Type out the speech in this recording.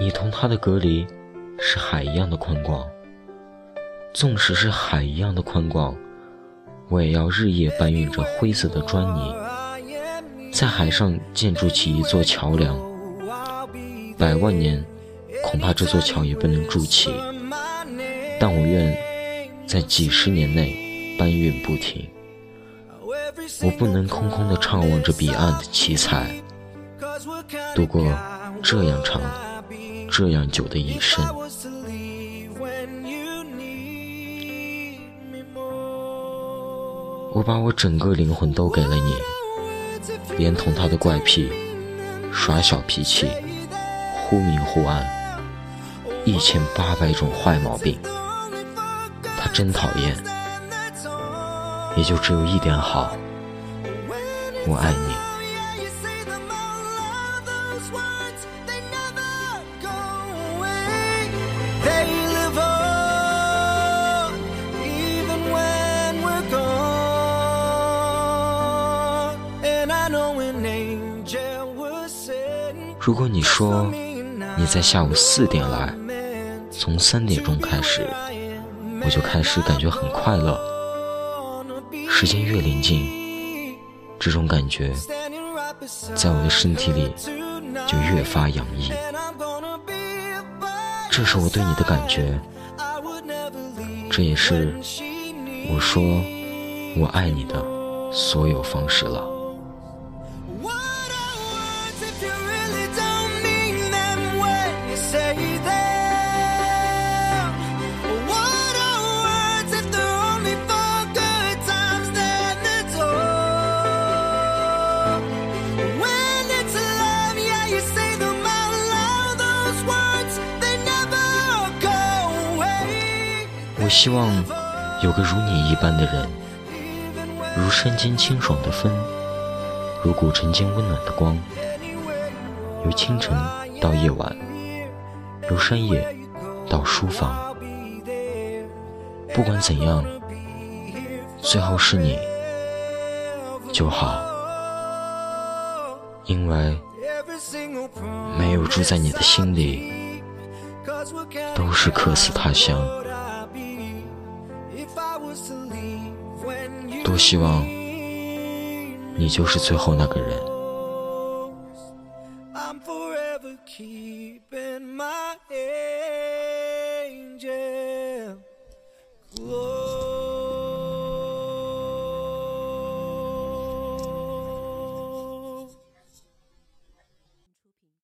你同他的隔离是海一样的宽广，纵使是海一样的宽广，我也要日夜搬运着灰色的砖泥，在海上建筑起一座桥梁。百万年，恐怕这座桥也不能筑起，但我愿在几十年内搬运不停。我不能空空的怅望着彼岸的七彩，度过这样长、这样久的一生。我把我整个灵魂都给了你，连同他的怪癖、耍小脾气、忽明忽暗，一千八百种坏毛病，他真讨厌，也就只有一点好。我爱你。如果你说你在下午四点来，从三点钟开始，我就开始感觉很快乐。时间越临近。这种感觉在我的身体里就越发洋溢，这是我对你的感觉，这也是我说我爱你的所有方式了。我希望有个如你一般的人，如山间清爽的风，如古城间温暖的光，由清晨到夜晚，由深夜到书房。不管怎样，最后是你就好，因为没有住在你的心里，都是客死他乡。多希望你就是最后那个人。